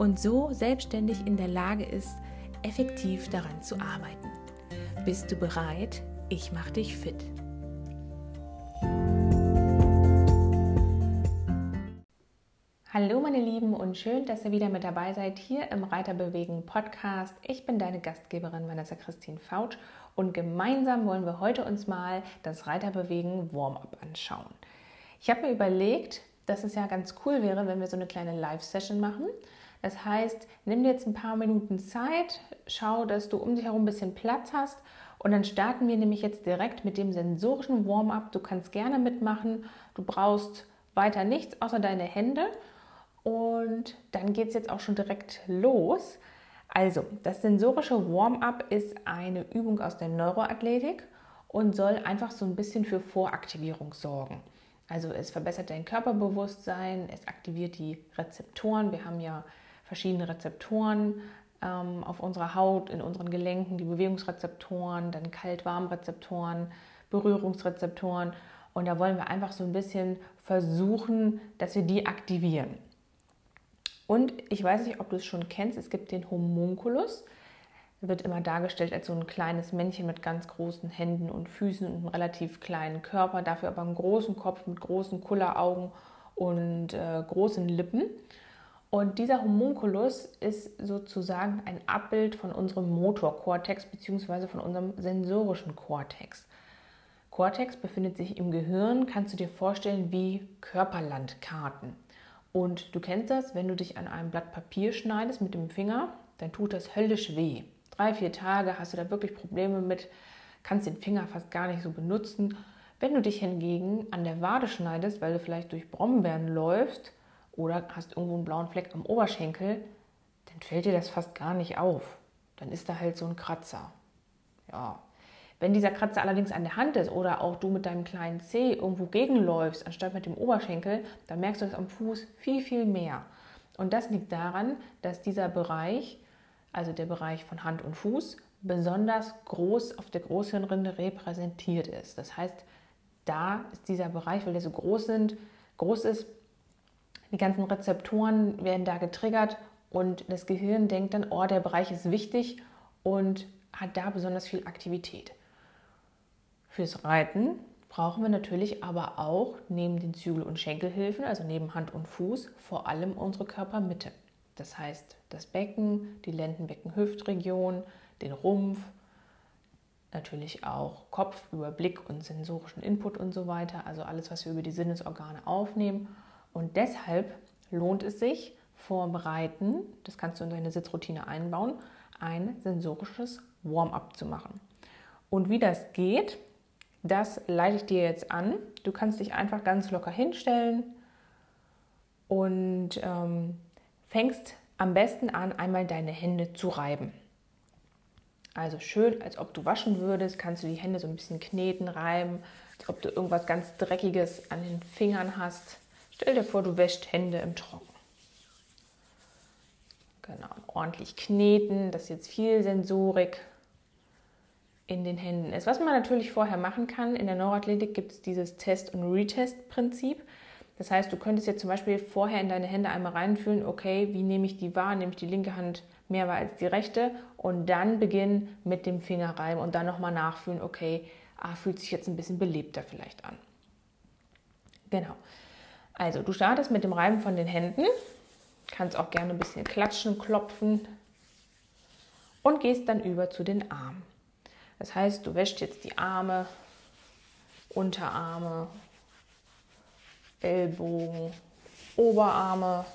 und so selbstständig in der Lage ist, effektiv daran zu arbeiten. Bist du bereit? Ich mache dich fit. Hallo meine Lieben und schön, dass ihr wieder mit dabei seid hier im Reiterbewegen Podcast. Ich bin deine Gastgeberin Vanessa Christine Fautsch und gemeinsam wollen wir heute uns mal das Reiterbewegen Warm-up anschauen. Ich habe mir überlegt, dass es ja ganz cool wäre, wenn wir so eine kleine Live-Session machen. Das heißt, nimm dir jetzt ein paar Minuten Zeit, schau, dass du um dich herum ein bisschen Platz hast und dann starten wir nämlich jetzt direkt mit dem sensorischen Warm-up. Du kannst gerne mitmachen, du brauchst weiter nichts außer deine Hände und dann geht es jetzt auch schon direkt los. Also, das sensorische Warm-up ist eine Übung aus der Neuroathletik und soll einfach so ein bisschen für Voraktivierung sorgen. Also es verbessert dein Körperbewusstsein, es aktiviert die Rezeptoren. Wir haben ja verschiedene Rezeptoren ähm, auf unserer Haut, in unseren Gelenken, die Bewegungsrezeptoren, dann Kalt-Warm-Rezeptoren, Berührungsrezeptoren. Und da wollen wir einfach so ein bisschen versuchen, dass wir die aktivieren. Und ich weiß nicht, ob du es schon kennst, es gibt den Homunculus. Er wird immer dargestellt als so ein kleines Männchen mit ganz großen Händen und Füßen und einem relativ kleinen Körper, dafür aber einen großen Kopf mit großen Kulleraugen und äh, großen Lippen. Und dieser Homunculus ist sozusagen ein Abbild von unserem Motorkortex bzw. von unserem sensorischen Kortex. Kortex befindet sich im Gehirn, kannst du dir vorstellen, wie Körperlandkarten. Und du kennst das, wenn du dich an einem Blatt Papier schneidest mit dem Finger, dann tut das höllisch weh. Drei, vier Tage hast du da wirklich Probleme mit, kannst den Finger fast gar nicht so benutzen. Wenn du dich hingegen an der Wade schneidest, weil du vielleicht durch Brombeeren läufst, oder hast irgendwo einen blauen Fleck am Oberschenkel, dann fällt dir das fast gar nicht auf. Dann ist da halt so ein Kratzer. Ja. Wenn dieser Kratzer allerdings an der Hand ist oder auch du mit deinem kleinen Zeh irgendwo gegenläufst, anstatt mit dem Oberschenkel, dann merkst du das am Fuß viel, viel mehr. Und das liegt daran, dass dieser Bereich, also der Bereich von Hand und Fuß, besonders groß auf der Großhirnrinde repräsentiert ist. Das heißt, da ist dieser Bereich, weil der so groß, sind, groß ist, die ganzen Rezeptoren werden da getriggert und das Gehirn denkt dann, oh, der Bereich ist wichtig und hat da besonders viel Aktivität. Fürs Reiten brauchen wir natürlich aber auch neben den Zügel- und Schenkelhilfen, also neben Hand und Fuß, vor allem unsere Körpermitte. Das heißt das Becken, die Lendenbecken-Hüftregion, den Rumpf, natürlich auch Kopf, Überblick und sensorischen Input und so weiter, also alles, was wir über die Sinnesorgane aufnehmen und deshalb lohnt es sich, vorm Reiten, das kannst du in deine Sitzroutine einbauen, ein sensorisches Warm-up zu machen. Und wie das geht, das leite ich dir jetzt an. Du kannst dich einfach ganz locker hinstellen und ähm, fängst am besten an, einmal deine Hände zu reiben. Also schön, als ob du waschen würdest, kannst du die Hände so ein bisschen kneten, reiben, als ob du irgendwas ganz Dreckiges an den Fingern hast. Stell dir vor, du wäschst Hände im Trocken. Genau, ordentlich kneten, dass jetzt viel Sensorik in den Händen ist. Was man natürlich vorher machen kann, in der Neuroathletik gibt es dieses Test- und Retest-Prinzip. Das heißt, du könntest jetzt zum Beispiel vorher in deine Hände einmal reinfühlen, okay, wie nehme ich die wahr? Nehme ich die linke Hand mehr wahr als die rechte? Und dann beginnen mit dem Fingerreiben und dann nochmal nachfühlen, okay, ah, fühlt sich jetzt ein bisschen belebter vielleicht an. Genau. Also du startest mit dem Reiben von den Händen, kannst auch gerne ein bisschen klatschen, klopfen und gehst dann über zu den Armen. Das heißt, du wäschst jetzt die Arme, Unterarme, Ellbogen, Oberarme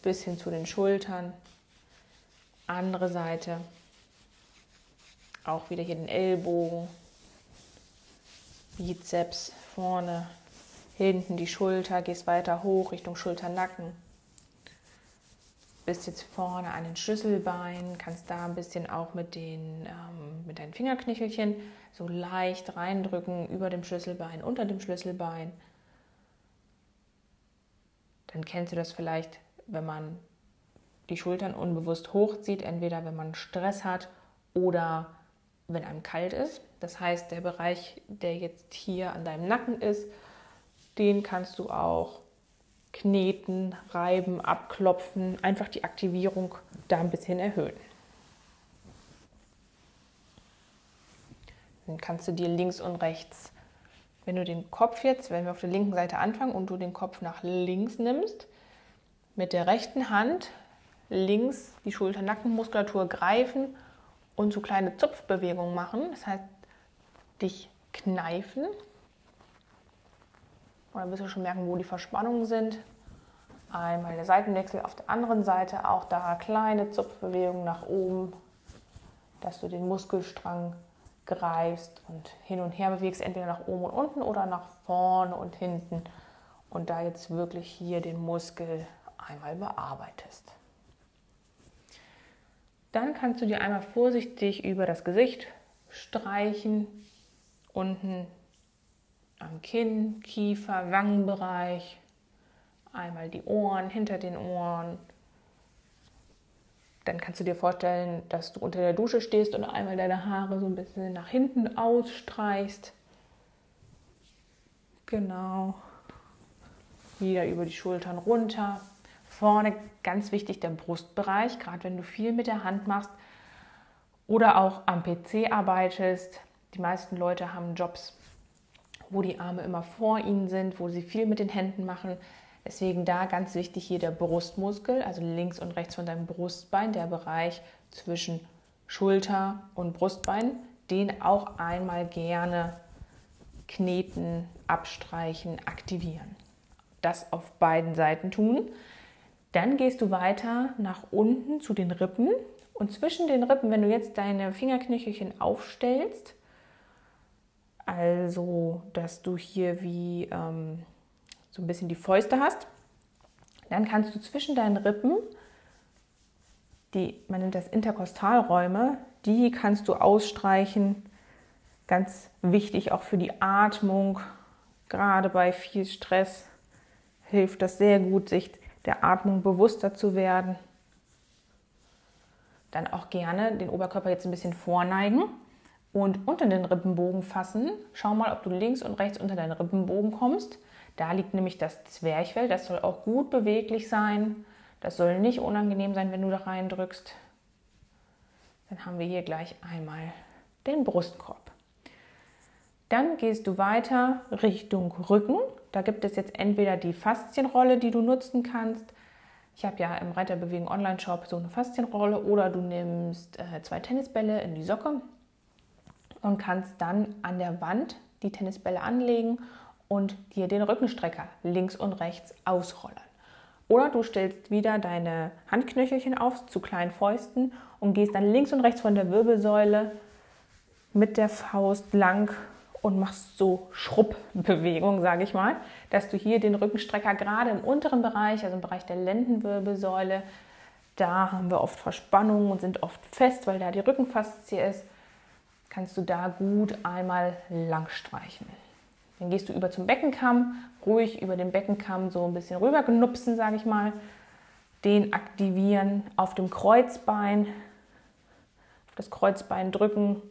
bis hin zu den Schultern. Andere Seite. Auch wieder hier den Ellbogen, Bizeps vorne, hinten die Schulter, gehst weiter hoch Richtung Schulternacken, bist jetzt vorne an den Schlüsselbeinen, kannst da ein bisschen auch mit, den, ähm, mit deinen Fingerknichelchen so leicht reindrücken über dem Schlüsselbein, unter dem Schlüsselbein. Dann kennst du das vielleicht, wenn man die Schultern unbewusst hochzieht, entweder wenn man Stress hat oder wenn einem kalt ist. Das heißt, der Bereich, der jetzt hier an deinem Nacken ist, den kannst du auch kneten, reiben, abklopfen, einfach die Aktivierung da ein bisschen erhöhen. Dann kannst du dir links und rechts, wenn du den Kopf jetzt, wenn wir auf der linken Seite anfangen und du den Kopf nach links nimmst, mit der rechten Hand links die Schulter-Nackenmuskulatur greifen und so kleine Zupfbewegungen machen. Das heißt, dich kneifen. Und dann wirst du schon merken, wo die Verspannungen sind. Einmal der Seitenwechsel auf der anderen Seite, auch da kleine Zupfbewegungen nach oben, dass du den Muskelstrang greifst und hin und her bewegst, entweder nach oben und unten oder nach vorne und hinten. Und da jetzt wirklich hier den Muskel einmal bearbeitest. Dann kannst du dir einmal vorsichtig über das Gesicht streichen, unten am Kinn, Kiefer, Wangenbereich, einmal die Ohren, hinter den Ohren. Dann kannst du dir vorstellen, dass du unter der Dusche stehst und einmal deine Haare so ein bisschen nach hinten ausstreichst. Genau. Wieder über die Schultern runter. Vorne ganz wichtig der Brustbereich, gerade wenn du viel mit der Hand machst oder auch am PC arbeitest. Die meisten Leute haben Jobs, wo die Arme immer vor ihnen sind, wo sie viel mit den Händen machen. Deswegen da ganz wichtig hier der Brustmuskel, also links und rechts von deinem Brustbein, der Bereich zwischen Schulter und Brustbein, den auch einmal gerne kneten, abstreichen, aktivieren. Das auf beiden Seiten tun. Dann gehst du weiter nach unten zu den Rippen und zwischen den Rippen, wenn du jetzt deine Fingerknöchelchen aufstellst, also dass du hier wie ähm, so ein bisschen die Fäuste hast, dann kannst du zwischen deinen Rippen, die, man nennt das Interkostalräume, die kannst du ausstreichen. Ganz wichtig auch für die Atmung, gerade bei viel Stress hilft das sehr gut, sich der Atmung bewusster zu werden. Dann auch gerne den Oberkörper jetzt ein bisschen vorneigen und unter den Rippenbogen fassen. Schau mal, ob du links und rechts unter deinen Rippenbogen kommst. Da liegt nämlich das Zwerchfell. Das soll auch gut beweglich sein. Das soll nicht unangenehm sein, wenn du da reindrückst. Dann haben wir hier gleich einmal den Brustkorb. Dann gehst du weiter Richtung Rücken. Da gibt es jetzt entweder die Faszienrolle, die du nutzen kannst. Ich habe ja im Reiterbewegen Online-Shop so eine Faszienrolle oder du nimmst äh, zwei Tennisbälle in die Socke und kannst dann an der Wand die Tennisbälle anlegen und dir den Rückenstrecker links und rechts ausrollen. Oder du stellst wieder deine Handknöchelchen auf zu kleinen Fäusten und gehst dann links und rechts von der Wirbelsäule mit der Faust lang und machst so Schrubbbewegung, sage ich mal, dass du hier den Rückenstrecker gerade im unteren Bereich, also im Bereich der Lendenwirbelsäule, da haben wir oft Verspannungen und sind oft fest, weil da die Rückenfaszie ist, kannst du da gut einmal lang streichen. Dann gehst du über zum Beckenkamm, ruhig über den Beckenkamm so ein bisschen rüber genupsen, sage ich mal. Den aktivieren auf dem Kreuzbein, auf das Kreuzbein drücken,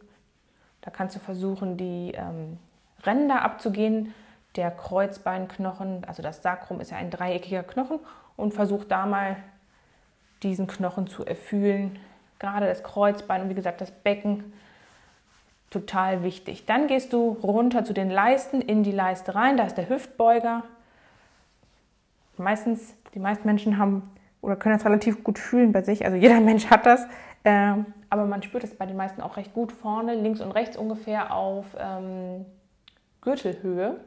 da kannst du versuchen, die ähm, Ränder abzugehen. Der Kreuzbeinknochen, also das Sacrum ist ja ein dreieckiger Knochen und versuch da mal diesen Knochen zu erfühlen. Gerade das Kreuzbein und wie gesagt das Becken, total wichtig. Dann gehst du runter zu den Leisten, in die Leiste rein, da ist der Hüftbeuger. Meistens, die meisten Menschen haben oder können das relativ gut fühlen bei sich, also jeder Mensch hat das. Ähm, aber man spürt es bei den meisten auch recht gut vorne, links und rechts ungefähr auf ähm, Gürtelhöhe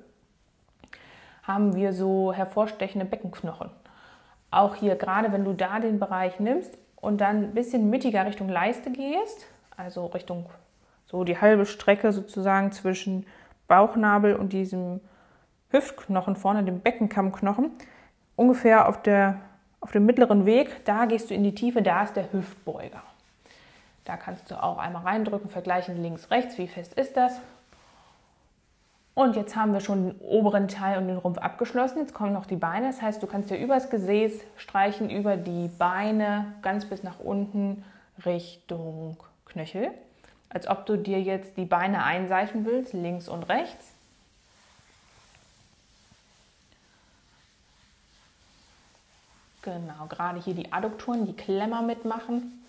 haben wir so hervorstechende Beckenknochen. Auch hier, gerade wenn du da den Bereich nimmst und dann ein bisschen mittiger Richtung Leiste gehst, also Richtung so die halbe Strecke sozusagen zwischen Bauchnabel und diesem Hüftknochen vorne, dem Beckenkammknochen, ungefähr auf der Auf dem mittleren Weg, da gehst du in die Tiefe, da ist der Hüftbeuger. Da kannst du auch einmal reindrücken, vergleichen links, rechts, wie fest ist das. Und jetzt haben wir schon den oberen Teil und den Rumpf abgeschlossen. Jetzt kommen noch die Beine. Das heißt, du kannst dir übers Gesäß streichen, über die Beine, ganz bis nach unten Richtung Knöchel. Als ob du dir jetzt die Beine einseifen willst, links und rechts. Genau, gerade hier die Adduktoren, die Klemmer mitmachen.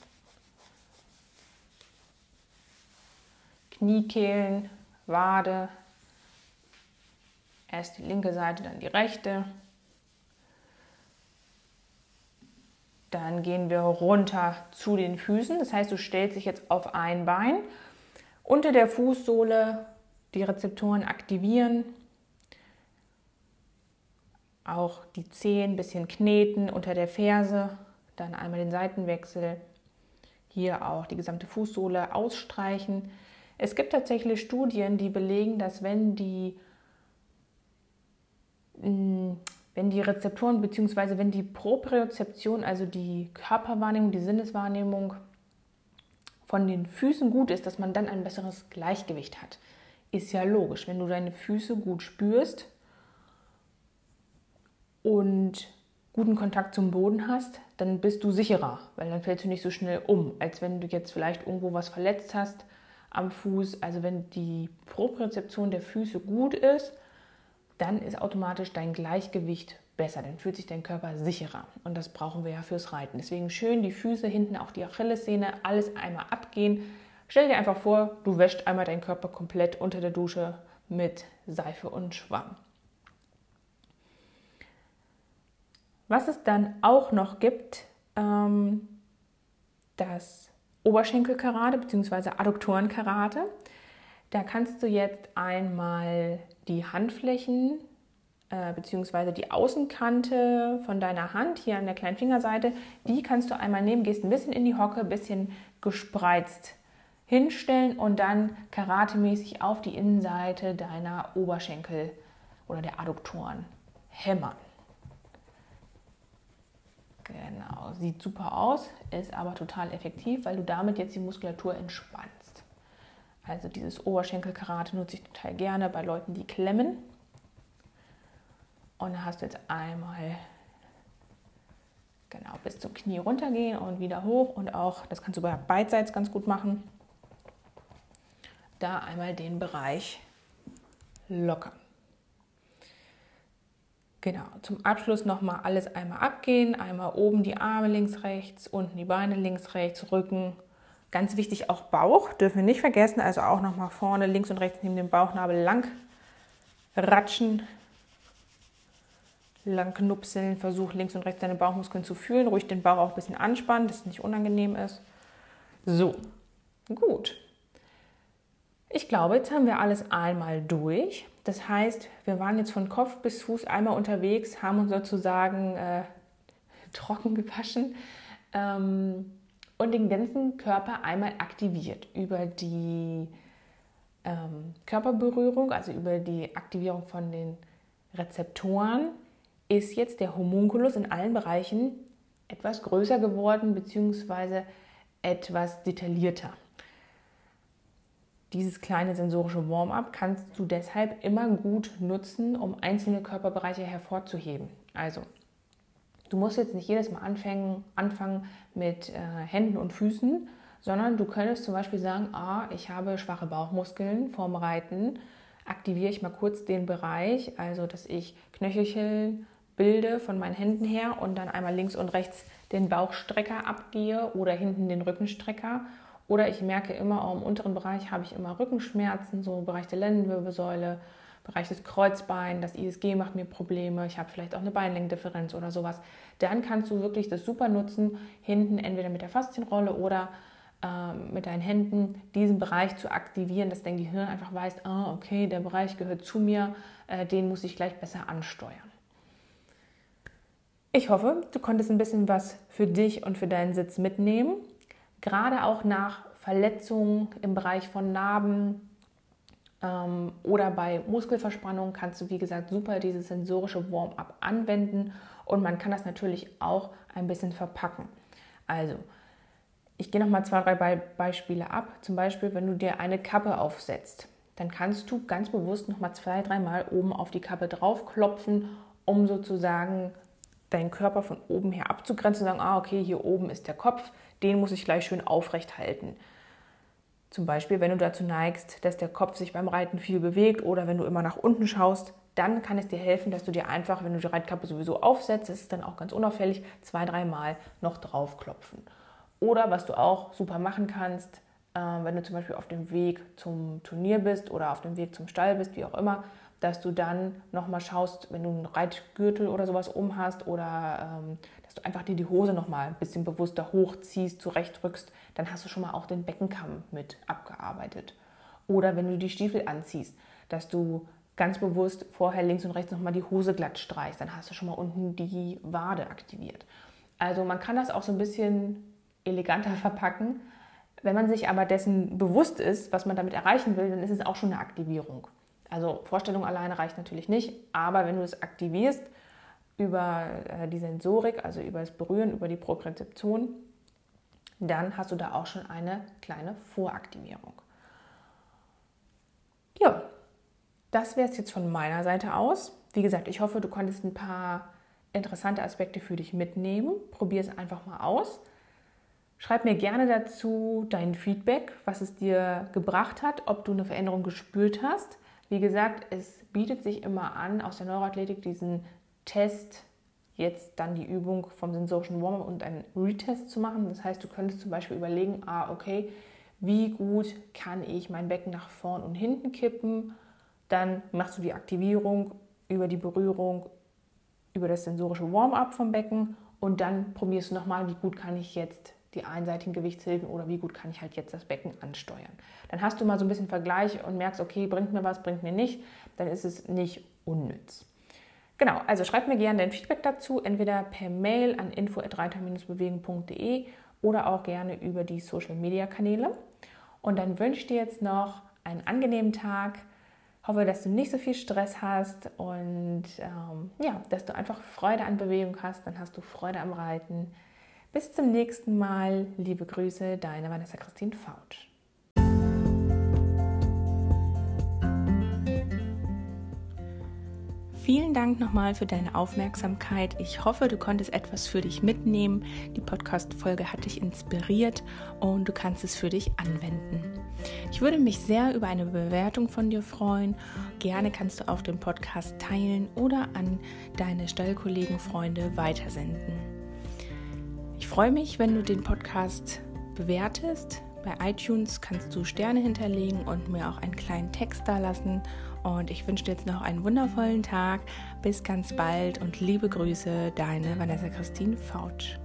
Kniekehlen, Wade, Erst die linke Seite, dann die rechte. Dann gehen wir runter zu den Füßen. Das heißt, du stellst dich jetzt auf ein Bein. Unter der Fußsohle die Rezeptoren aktivieren. Auch die Zehen ein bisschen kneten unter der Ferse. Dann einmal den Seitenwechsel. Hier auch die gesamte Fußsohle ausstreichen. Es gibt tatsächlich Studien, die belegen, dass wenn die wenn die Rezeptoren bzw. wenn die Propriozeption, also die Körperwahrnehmung, die Sinneswahrnehmung von den Füßen gut ist, dass man dann ein besseres Gleichgewicht hat. Ist ja logisch, wenn du deine Füße gut spürst und guten Kontakt zum Boden hast, dann bist du sicherer, weil dann fällst du nicht so schnell um, als wenn du jetzt vielleicht irgendwo was verletzt hast am Fuß. Also wenn die Propriozeption der Füße gut ist, dann ist automatisch dein Gleichgewicht besser, dann fühlt sich dein Körper sicherer. Und das brauchen wir ja fürs Reiten. Deswegen schön die Füße, hinten auch die Achillessehne, alles einmal abgehen. Stell dir einfach vor, du wäschst einmal deinen Körper komplett unter der Dusche mit Seife und Schwamm. Was es dann auch noch gibt, ähm, das Oberschenkelkarate bzw. Adduktorenkarate. Da kannst du jetzt einmal die Handflächen äh, bzw. die Außenkante von deiner Hand hier an der kleinen Fingerseite, die kannst du einmal nehmen, gehst ein bisschen in die Hocke, ein bisschen gespreizt hinstellen und dann karatemäßig auf die Innenseite deiner Oberschenkel oder der Adduktoren hämmern. Genau, sieht super aus, ist aber total effektiv, weil du damit jetzt die Muskulatur entspannst. Also dieses Oberschenkelkarate nutze ich total gerne bei Leuten, die klemmen. Und da hast du jetzt einmal genau bis zum Knie runtergehen und wieder hoch und auch, das kannst du bei beidseits ganz gut machen, da einmal den Bereich lockern. Genau, zum Abschluss nochmal alles einmal abgehen. Einmal oben die Arme links, rechts, unten die Beine links, rechts, Rücken, Ganz wichtig auch Bauch, dürfen wir nicht vergessen. Also auch nochmal vorne, links und rechts neben dem Bauchnabel lang ratschen, lang knupseln. Versuch links und rechts deine Bauchmuskeln zu fühlen. Ruhig den Bauch auch ein bisschen anspannen, dass es nicht unangenehm ist. So, gut. Ich glaube, jetzt haben wir alles einmal durch. Das heißt, wir waren jetzt von Kopf bis Fuß einmal unterwegs, haben uns sozusagen äh, trocken gewaschen. Ähm, und den ganzen Körper einmal aktiviert über die ähm, Körperberührung, also über die Aktivierung von den Rezeptoren, ist jetzt der Homunculus in allen Bereichen etwas größer geworden bzw. etwas detaillierter. Dieses kleine sensorische Warm-up kannst du deshalb immer gut nutzen, um einzelne Körperbereiche hervorzuheben. Also Du musst jetzt nicht jedes Mal anfangen, anfangen mit äh, Händen und Füßen, sondern du könntest zum Beispiel sagen, ah, ich habe schwache Bauchmuskeln vorm Reiten, aktiviere ich mal kurz den Bereich, also dass ich Knöchelchen bilde von meinen Händen her und dann einmal links und rechts den Bauchstrecker abgehe oder hinten den Rückenstrecker. Oder ich merke immer, auch im unteren Bereich habe ich immer Rückenschmerzen, so im Bereich der Lendenwirbelsäule, Bereich des Kreuzbein, das ISG macht mir Probleme, ich habe vielleicht auch eine Beinlängendifferenz oder sowas, dann kannst du wirklich das super nutzen, hinten entweder mit der Faszienrolle oder äh, mit deinen Händen diesen Bereich zu aktivieren, dass dein Gehirn einfach weiß, ah, okay, der Bereich gehört zu mir, äh, den muss ich gleich besser ansteuern. Ich hoffe, du konntest ein bisschen was für dich und für deinen Sitz mitnehmen. Gerade auch nach Verletzungen im Bereich von Narben, Ähm, oder bei Muskelverspannung kannst du, wie gesagt, super dieses sensorische Warm-up anwenden und man kann das natürlich auch ein bisschen verpacken. Also, ich gehe nochmal zwei, drei Beispiele ab. Zum Beispiel, wenn du dir eine Kappe aufsetzt, dann kannst du ganz bewusst nochmal zwei, dreimal oben auf die Kappe draufklopfen, um sozusagen deinen Körper von oben her abzugrenzen und sagen, ah, okay, hier oben ist der Kopf, den muss ich gleich schön aufrecht halten. Zum Beispiel, wenn du dazu neigst, dass der Kopf sich beim Reiten viel bewegt oder wenn du immer nach unten schaust, dann kann es dir helfen, dass du dir einfach, wenn du die Reitkappe sowieso aufsetzt, ist dann auch ganz unauffällig, zwei, dreimal noch draufklopfen. Oder was du auch super machen kannst, äh, wenn du zum Beispiel auf dem Weg zum Turnier bist oder auf dem Weg zum Stall bist, wie auch immer, dass du dann nochmal schaust, wenn du einen Reitgürtel oder sowas um hast oder ähm, dass du einfach dir die Hose nochmal ein bisschen bewusster hochziehst, zurechtrückst, dann hast du schon mal auch den Beckenkamm mit abgearbeitet. Oder wenn du die Stiefel anziehst, dass du ganz bewusst vorher links und rechts nochmal die Hose glatt streichst, dann hast du schon mal unten die Wade aktiviert. Also man kann das auch so ein bisschen eleganter verpacken. Wenn man sich aber dessen bewusst ist, was man damit erreichen will, dann ist es auch schon eine Aktivierung. Also Vorstellung alleine reicht natürlich nicht, aber wenn du es aktivierst über äh, die Sensorik, also über das Berühren, über die Propriozeption, dann hast du da auch schon eine kleine Voraktivierung. Ja, das wäre es jetzt von meiner Seite aus. Wie gesagt, ich hoffe, du konntest ein paar interessante Aspekte für dich mitnehmen. Probier es einfach mal aus. Schreib mir gerne dazu dein Feedback, was es dir gebracht hat, ob du eine Veränderung gespürt hast. Wie gesagt, es bietet sich immer an, aus der Neuroathletik diesen Test, jetzt dann die Übung vom sensorischen Warm-up und einen Retest zu machen. Das heißt, du könntest zum Beispiel überlegen, ah, okay, wie gut kann ich mein Becken nach vorn und hinten kippen? Dann machst du die Aktivierung über die Berührung, über das sensorische Warm-up vom Becken und dann probierst du nochmal, wie gut kann ich jetzt die einseitigen Gewichtshilfen oder wie gut kann ich halt jetzt das Becken ansteuern. Dann hast du mal so ein bisschen Vergleich und merkst, okay, bringt mir was, bringt mir nicht, dann ist es nicht unnütz. Genau, also schreib mir gerne dein Feedback dazu, entweder per Mail an info@reiter-bewegen.de oder auch gerne über die Social Media Kanäle. Und dann wünsche ich dir jetzt noch einen angenehmen Tag. Hoffe, dass du nicht so viel Stress hast und ähm, ja, dass du einfach Freude an Bewegung hast. Dann hast du Freude am Reiten. Bis zum nächsten Mal. Liebe Grüße, deine Vanessa Christine Fautsch. Vielen Dank nochmal für deine Aufmerksamkeit. Ich hoffe, du konntest etwas für dich mitnehmen. Die Podcast-Folge hat dich inspiriert und du kannst es für dich anwenden. Ich würde mich sehr über eine Bewertung von dir freuen. Gerne kannst du auch den Podcast teilen oder an deine Stallkollegen, Freunde weitersenden. Ich freue mich, wenn du den Podcast bewertest. Bei iTunes kannst du Sterne hinterlegen und mir auch einen kleinen Text da lassen. Und ich wünsche dir jetzt noch einen wundervollen Tag. Bis ganz bald und liebe Grüße, deine Vanessa Christine Fautsch.